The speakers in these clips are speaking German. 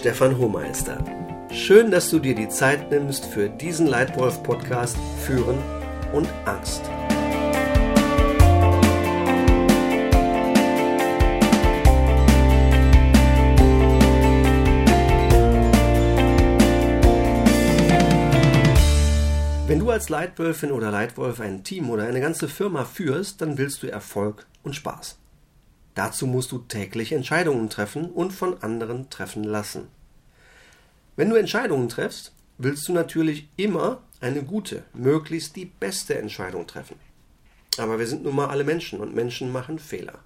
Stefan Hohmeister. Schön, dass du dir die Zeit nimmst für diesen Leitwolf-Podcast Führen und Angst. Wenn du als Leitwölfin oder Leitwolf ein Team oder eine ganze Firma führst, dann willst du Erfolg und Spaß. Dazu musst du täglich Entscheidungen treffen und von anderen treffen lassen. Wenn du Entscheidungen triffst, willst du natürlich immer eine gute, möglichst die beste Entscheidung treffen. Aber wir sind nun mal alle Menschen und Menschen machen Fehler.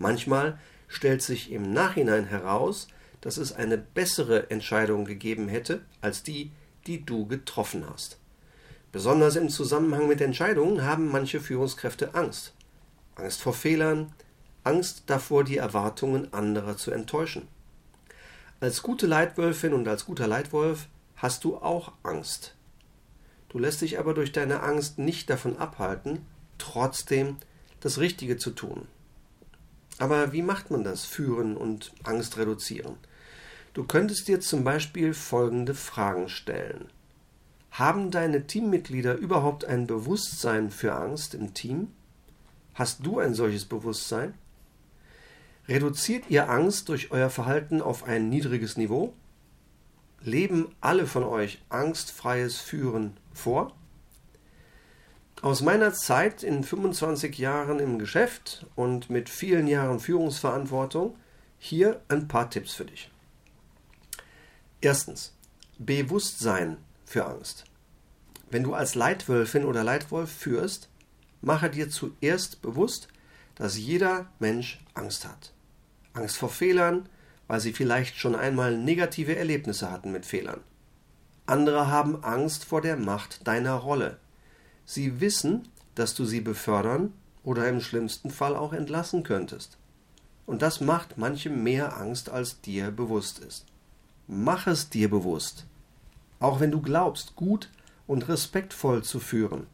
Manchmal stellt sich im Nachhinein heraus, dass es eine bessere Entscheidung gegeben hätte als die, die du getroffen hast. Besonders im Zusammenhang mit Entscheidungen haben manche Führungskräfte Angst. Angst vor Fehlern, Angst davor, die Erwartungen anderer zu enttäuschen. Als gute Leitwölfin und als guter Leitwolf hast du auch Angst. Du lässt dich aber durch deine Angst nicht davon abhalten, trotzdem das Richtige zu tun. Aber wie macht man das, führen und Angst reduzieren? Du könntest dir zum Beispiel folgende Fragen stellen. Haben deine Teammitglieder überhaupt ein Bewusstsein für Angst im Team? Hast du ein solches Bewusstsein? Reduziert ihr Angst durch euer Verhalten auf ein niedriges Niveau? Leben alle von euch angstfreies Führen vor? Aus meiner Zeit in 25 Jahren im Geschäft und mit vielen Jahren Führungsverantwortung hier ein paar Tipps für dich. Erstens. Bewusstsein für Angst. Wenn du als Leitwölfin oder Leitwolf führst, mache dir zuerst bewusst, dass jeder Mensch Angst hat. Angst vor Fehlern, weil sie vielleicht schon einmal negative Erlebnisse hatten mit Fehlern. Andere haben Angst vor der Macht deiner Rolle. Sie wissen, dass du sie befördern oder im schlimmsten Fall auch entlassen könntest. Und das macht manchem mehr Angst, als dir bewusst ist. Mach es dir bewusst. Auch wenn du glaubst, gut und respektvoll zu führen.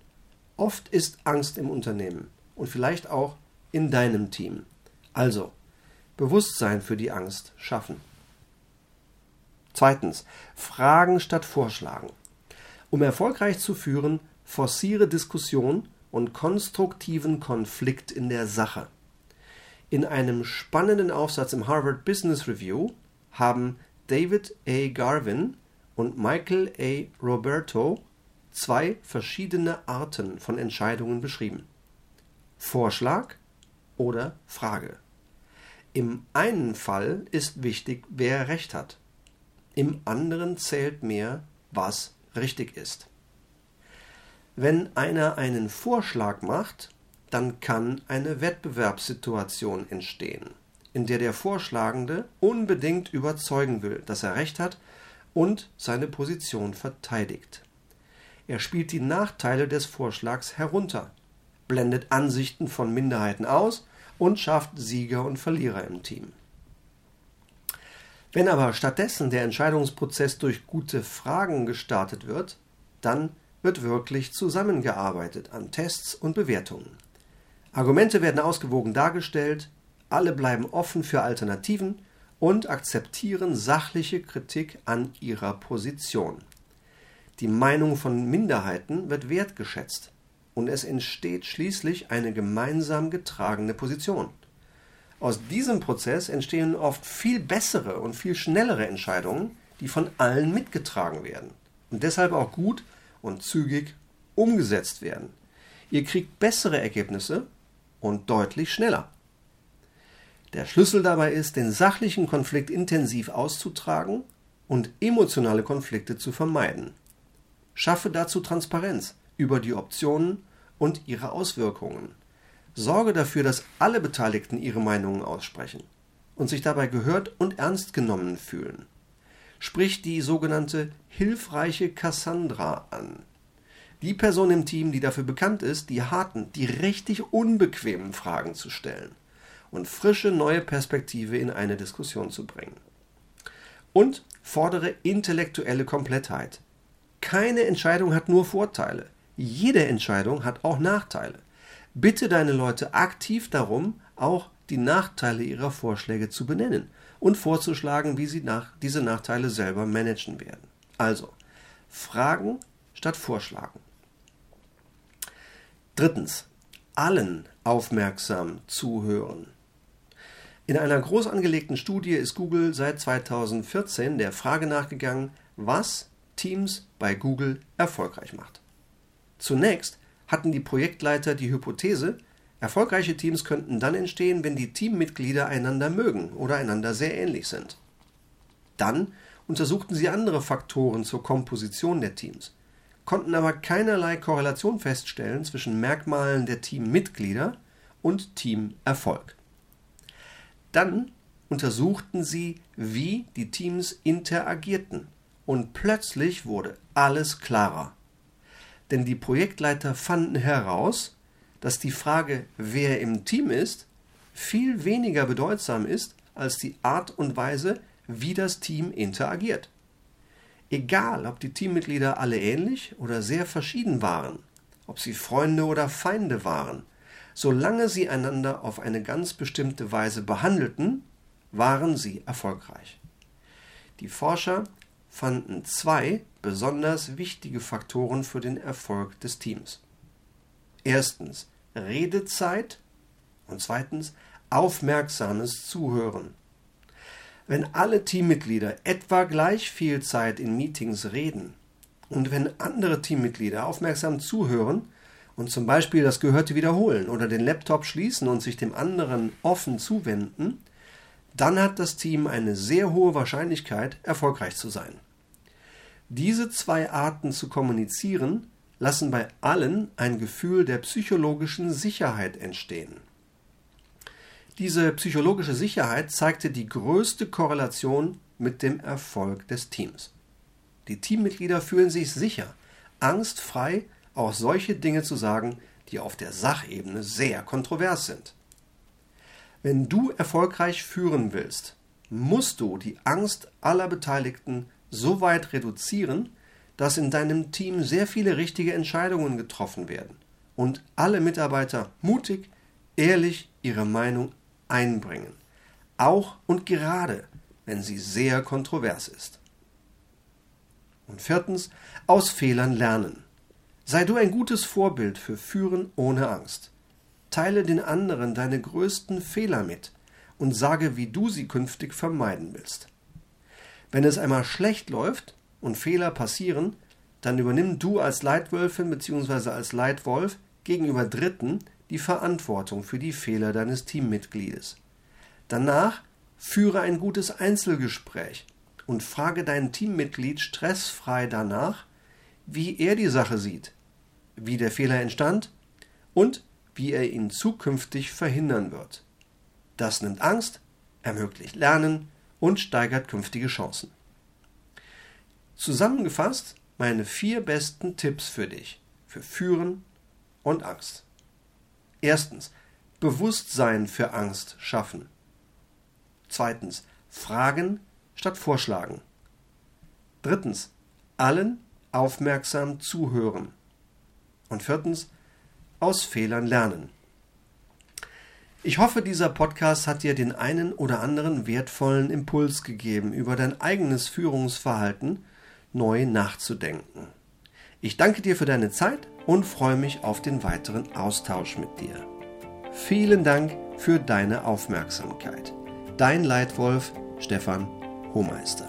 Oft ist Angst im Unternehmen und vielleicht auch in deinem Team. Also, Bewusstsein für die Angst schaffen. Zweitens. Fragen statt Vorschlagen. Um erfolgreich zu führen, forciere Diskussion und konstruktiven Konflikt in der Sache. In einem spannenden Aufsatz im Harvard Business Review haben David A. Garvin und Michael A. Roberto zwei verschiedene Arten von Entscheidungen beschrieben. Vorschlag oder Frage. Im einen Fall ist wichtig, wer recht hat. Im anderen zählt mehr, was richtig ist. Wenn einer einen Vorschlag macht, dann kann eine Wettbewerbssituation entstehen, in der der Vorschlagende unbedingt überzeugen will, dass er recht hat und seine Position verteidigt. Er spielt die Nachteile des Vorschlags herunter, blendet Ansichten von Minderheiten aus und schafft Sieger und Verlierer im Team. Wenn aber stattdessen der Entscheidungsprozess durch gute Fragen gestartet wird, dann wird wirklich zusammengearbeitet an Tests und Bewertungen. Argumente werden ausgewogen dargestellt, alle bleiben offen für Alternativen und akzeptieren sachliche Kritik an ihrer Position. Die Meinung von Minderheiten wird wertgeschätzt und es entsteht schließlich eine gemeinsam getragene Position. Aus diesem Prozess entstehen oft viel bessere und viel schnellere Entscheidungen, die von allen mitgetragen werden und deshalb auch gut und zügig umgesetzt werden. Ihr kriegt bessere Ergebnisse und deutlich schneller. Der Schlüssel dabei ist, den sachlichen Konflikt intensiv auszutragen und emotionale Konflikte zu vermeiden. Schaffe dazu Transparenz über die Optionen und ihre Auswirkungen. Sorge dafür, dass alle Beteiligten ihre Meinungen aussprechen und sich dabei gehört und ernst genommen fühlen. Sprich die sogenannte hilfreiche Cassandra an. Die Person im Team, die dafür bekannt ist, die harten, die richtig unbequemen Fragen zu stellen und frische neue Perspektive in eine Diskussion zu bringen. Und fordere intellektuelle Komplettheit. Keine Entscheidung hat nur Vorteile. Jede Entscheidung hat auch Nachteile. Bitte deine Leute aktiv darum, auch die Nachteile ihrer Vorschläge zu benennen und vorzuschlagen, wie sie nach, diese Nachteile selber managen werden. Also, fragen statt vorschlagen. Drittens, allen aufmerksam zuhören. In einer groß angelegten Studie ist Google seit 2014 der Frage nachgegangen, was Teams bei Google erfolgreich macht. Zunächst hatten die Projektleiter die Hypothese, erfolgreiche Teams könnten dann entstehen, wenn die Teammitglieder einander mögen oder einander sehr ähnlich sind. Dann untersuchten sie andere Faktoren zur Komposition der Teams, konnten aber keinerlei Korrelation feststellen zwischen Merkmalen der Teammitglieder und Teamerfolg. Dann untersuchten sie, wie die Teams interagierten, und plötzlich wurde alles klarer denn die Projektleiter fanden heraus, dass die Frage, wer im Team ist, viel weniger bedeutsam ist als die Art und Weise, wie das Team interagiert. Egal, ob die Teammitglieder alle ähnlich oder sehr verschieden waren, ob sie Freunde oder Feinde waren, solange sie einander auf eine ganz bestimmte Weise behandelten, waren sie erfolgreich. Die Forscher fanden zwei besonders wichtige Faktoren für den Erfolg des Teams. Erstens Redezeit und zweitens aufmerksames Zuhören. Wenn alle Teammitglieder etwa gleich viel Zeit in Meetings reden und wenn andere Teammitglieder aufmerksam zuhören und zum Beispiel das Gehörte wiederholen oder den Laptop schließen und sich dem anderen offen zuwenden, dann hat das Team eine sehr hohe Wahrscheinlichkeit, erfolgreich zu sein. Diese zwei Arten zu kommunizieren lassen bei allen ein Gefühl der psychologischen Sicherheit entstehen. Diese psychologische Sicherheit zeigte die größte Korrelation mit dem Erfolg des Teams. Die Teammitglieder fühlen sich sicher, angstfrei auch solche Dinge zu sagen, die auf der Sachebene sehr kontrovers sind. Wenn du erfolgreich führen willst, musst du die Angst aller Beteiligten so weit reduzieren, dass in deinem Team sehr viele richtige Entscheidungen getroffen werden und alle Mitarbeiter mutig, ehrlich ihre Meinung einbringen, auch und gerade, wenn sie sehr kontrovers ist. Und viertens, aus Fehlern lernen. Sei du ein gutes Vorbild für Führen ohne Angst. Teile den anderen deine größten Fehler mit und sage, wie du sie künftig vermeiden willst. Wenn es einmal schlecht läuft und Fehler passieren, dann übernimm du als Leitwölfin bzw. als Leitwolf gegenüber Dritten die Verantwortung für die Fehler deines Teammitgliedes. Danach führe ein gutes Einzelgespräch und frage dein Teammitglied stressfrei danach, wie er die Sache sieht, wie der Fehler entstand und wie er ihn zukünftig verhindern wird. Das nimmt Angst, ermöglicht Lernen und steigert künftige Chancen. Zusammengefasst meine vier besten Tipps für dich für Führen und Angst. Erstens, Bewusstsein für Angst schaffen. Zweitens, Fragen statt Vorschlagen. Drittens, allen aufmerksam zuhören. Und viertens, aus Fehlern lernen. Ich hoffe, dieser Podcast hat dir den einen oder anderen wertvollen Impuls gegeben, über dein eigenes Führungsverhalten neu nachzudenken. Ich danke dir für deine Zeit und freue mich auf den weiteren Austausch mit dir. Vielen Dank für deine Aufmerksamkeit. Dein Leitwolf Stefan Hohmeister.